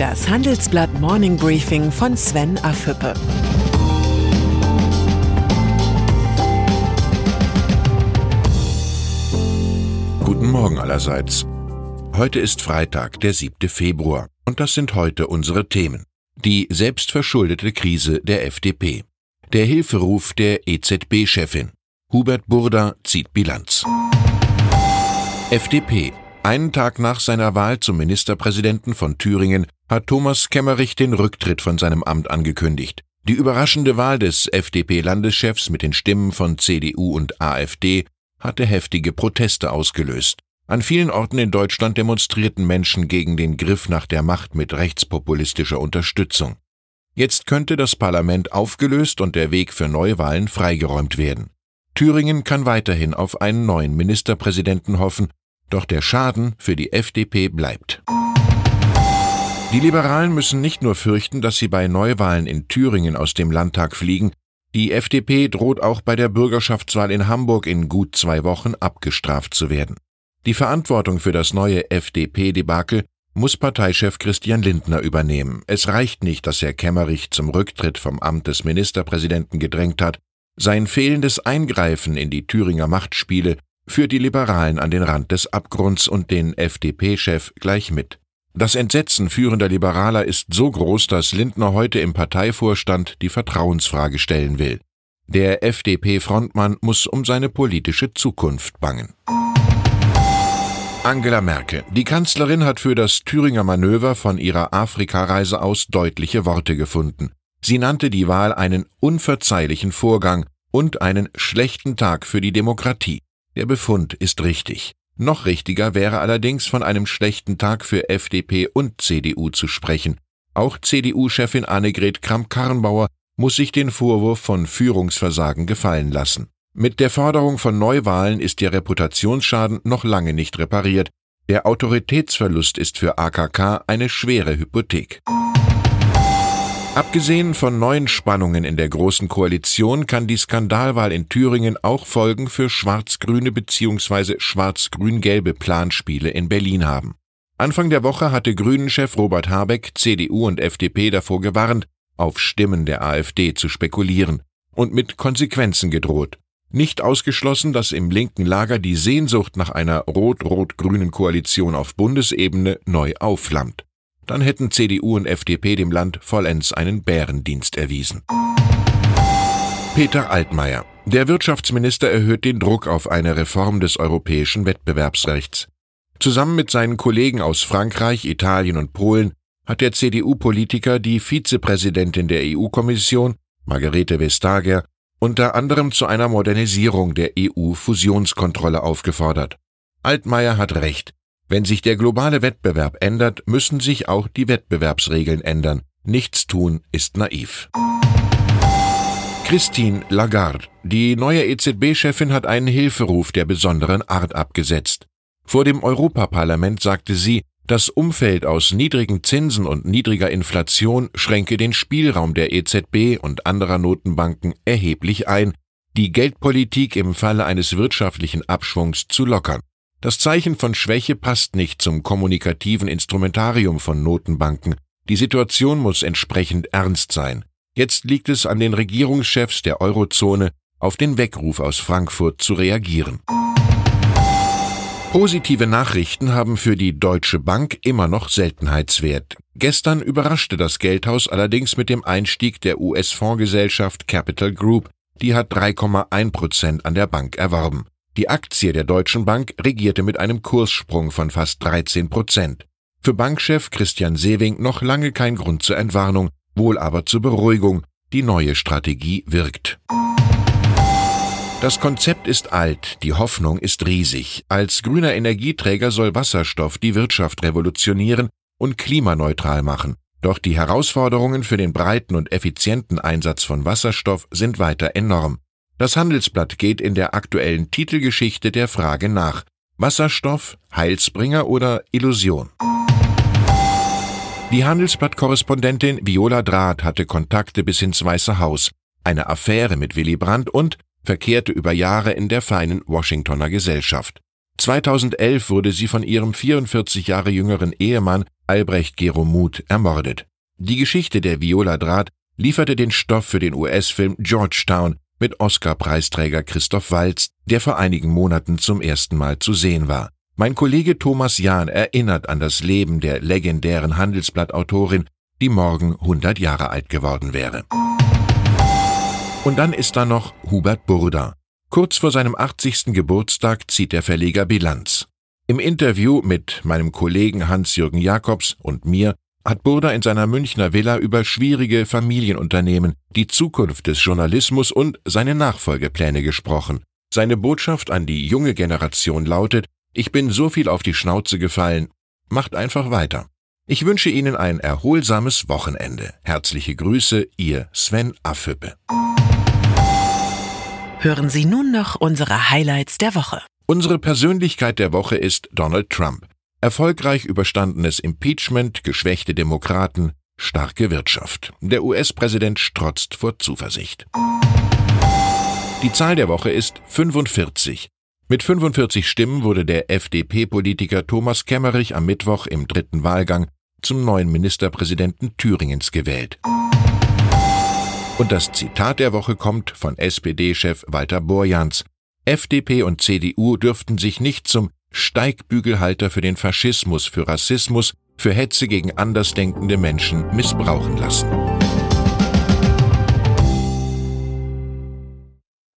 Das Handelsblatt Morning Briefing von Sven Afüppe. Guten Morgen allerseits. Heute ist Freitag, der 7. Februar, und das sind heute unsere Themen. Die selbstverschuldete Krise der FDP. Der Hilferuf der EZB-Chefin. Hubert Burda zieht Bilanz. FDP. Einen Tag nach seiner Wahl zum Ministerpräsidenten von Thüringen hat Thomas Kemmerich den Rücktritt von seinem Amt angekündigt. Die überraschende Wahl des FDP-Landeschefs mit den Stimmen von CDU und AfD hatte heftige Proteste ausgelöst. An vielen Orten in Deutschland demonstrierten Menschen gegen den Griff nach der Macht mit rechtspopulistischer Unterstützung. Jetzt könnte das Parlament aufgelöst und der Weg für Neuwahlen freigeräumt werden. Thüringen kann weiterhin auf einen neuen Ministerpräsidenten hoffen, doch der Schaden für die FDP bleibt. Die Liberalen müssen nicht nur fürchten, dass sie bei Neuwahlen in Thüringen aus dem Landtag fliegen, die FDP droht auch bei der Bürgerschaftswahl in Hamburg in gut zwei Wochen abgestraft zu werden. Die Verantwortung für das neue FDP-Debakel muss Parteichef Christian Lindner übernehmen. Es reicht nicht, dass Herr Kemmerich zum Rücktritt vom Amt des Ministerpräsidenten gedrängt hat. Sein fehlendes Eingreifen in die Thüringer Machtspiele führt die Liberalen an den Rand des Abgrunds und den FDP-Chef gleich mit. Das Entsetzen führender Liberaler ist so groß, dass Lindner heute im Parteivorstand die Vertrauensfrage stellen will. Der FDP-Frontmann muss um seine politische Zukunft bangen. Angela Merkel. Die Kanzlerin hat für das Thüringer Manöver von ihrer Afrikareise aus deutliche Worte gefunden. Sie nannte die Wahl einen unverzeihlichen Vorgang und einen schlechten Tag für die Demokratie. Der Befund ist richtig. Noch richtiger wäre allerdings von einem schlechten Tag für FDP und CDU zu sprechen. Auch CDU-Chefin Annegret Kramp-Karrenbauer muss sich den Vorwurf von Führungsversagen gefallen lassen. Mit der Forderung von Neuwahlen ist der Reputationsschaden noch lange nicht repariert. Der Autoritätsverlust ist für AKK eine schwere Hypothek. Abgesehen von neuen Spannungen in der Großen Koalition kann die Skandalwahl in Thüringen auch Folgen für schwarz-grüne bzw. schwarz-grün-gelbe Planspiele in Berlin haben. Anfang der Woche hatte Grünen-Chef Robert Habeck CDU und FDP davor gewarnt, auf Stimmen der AfD zu spekulieren und mit Konsequenzen gedroht. Nicht ausgeschlossen, dass im linken Lager die Sehnsucht nach einer rot-rot-grünen Koalition auf Bundesebene neu aufflammt dann hätten CDU und FDP dem Land vollends einen Bärendienst erwiesen. Peter Altmaier. Der Wirtschaftsminister erhöht den Druck auf eine Reform des europäischen Wettbewerbsrechts. Zusammen mit seinen Kollegen aus Frankreich, Italien und Polen hat der CDU-Politiker die Vizepräsidentin der EU-Kommission, Margarete Vestager, unter anderem zu einer Modernisierung der EU-Fusionskontrolle aufgefordert. Altmaier hat recht. Wenn sich der globale Wettbewerb ändert, müssen sich auch die Wettbewerbsregeln ändern. Nichts tun ist naiv. Christine Lagarde, die neue EZB-Chefin, hat einen Hilferuf der besonderen Art abgesetzt. Vor dem Europaparlament sagte sie, das Umfeld aus niedrigen Zinsen und niedriger Inflation schränke den Spielraum der EZB und anderer Notenbanken erheblich ein, die Geldpolitik im Falle eines wirtschaftlichen Abschwungs zu lockern. Das Zeichen von Schwäche passt nicht zum kommunikativen Instrumentarium von Notenbanken. Die Situation muss entsprechend ernst sein. Jetzt liegt es an den Regierungschefs der Eurozone, auf den Weckruf aus Frankfurt zu reagieren. Positive Nachrichten haben für die Deutsche Bank immer noch Seltenheitswert. Gestern überraschte das Geldhaus allerdings mit dem Einstieg der US-Fondsgesellschaft Capital Group, die hat 3,1 Prozent an der Bank erworben. Die Aktie der Deutschen Bank regierte mit einem Kurssprung von fast 13 Prozent. Für Bankchef Christian Sewing noch lange kein Grund zur Entwarnung, wohl aber zur Beruhigung. Die neue Strategie wirkt. Das Konzept ist alt, die Hoffnung ist riesig. Als grüner Energieträger soll Wasserstoff die Wirtschaft revolutionieren und klimaneutral machen. Doch die Herausforderungen für den breiten und effizienten Einsatz von Wasserstoff sind weiter enorm. Das Handelsblatt geht in der aktuellen Titelgeschichte der Frage nach Wasserstoff, Heilsbringer oder Illusion? Die Handelsblatt-Korrespondentin Viola Draht hatte Kontakte bis ins Weiße Haus, eine Affäre mit Willy Brandt und verkehrte über Jahre in der feinen Washingtoner Gesellschaft. 2011 wurde sie von ihrem 44 Jahre jüngeren Ehemann Albrecht Gero Muth ermordet. Die Geschichte der Viola Draht lieferte den Stoff für den US-Film Georgetown mit Oscar-Preisträger Christoph Waltz, der vor einigen Monaten zum ersten Mal zu sehen war. Mein Kollege Thomas Jahn erinnert an das Leben der legendären Handelsblattautorin, die morgen 100 Jahre alt geworden wäre. Und dann ist da noch Hubert Burda. Kurz vor seinem 80. Geburtstag zieht der Verleger Bilanz. Im Interview mit meinem Kollegen Hans-Jürgen Jakobs und mir hat Burda in seiner Münchner Villa über schwierige Familienunternehmen, die Zukunft des Journalismus und seine Nachfolgepläne gesprochen. Seine Botschaft an die junge Generation lautet, ich bin so viel auf die Schnauze gefallen, macht einfach weiter. Ich wünsche Ihnen ein erholsames Wochenende. Herzliche Grüße, Ihr Sven Affüppe. Hören Sie nun noch unsere Highlights der Woche. Unsere Persönlichkeit der Woche ist Donald Trump. Erfolgreich überstandenes Impeachment, geschwächte Demokraten, starke Wirtschaft. Der US-Präsident strotzt vor Zuversicht. Die Zahl der Woche ist 45. Mit 45 Stimmen wurde der FDP-Politiker Thomas Kemmerich am Mittwoch im dritten Wahlgang zum neuen Ministerpräsidenten Thüringens gewählt. Und das Zitat der Woche kommt von SPD-Chef Walter Borjans. FDP und CDU dürften sich nicht zum Steigbügelhalter für den Faschismus, für Rassismus, für Hetze gegen andersdenkende Menschen missbrauchen lassen.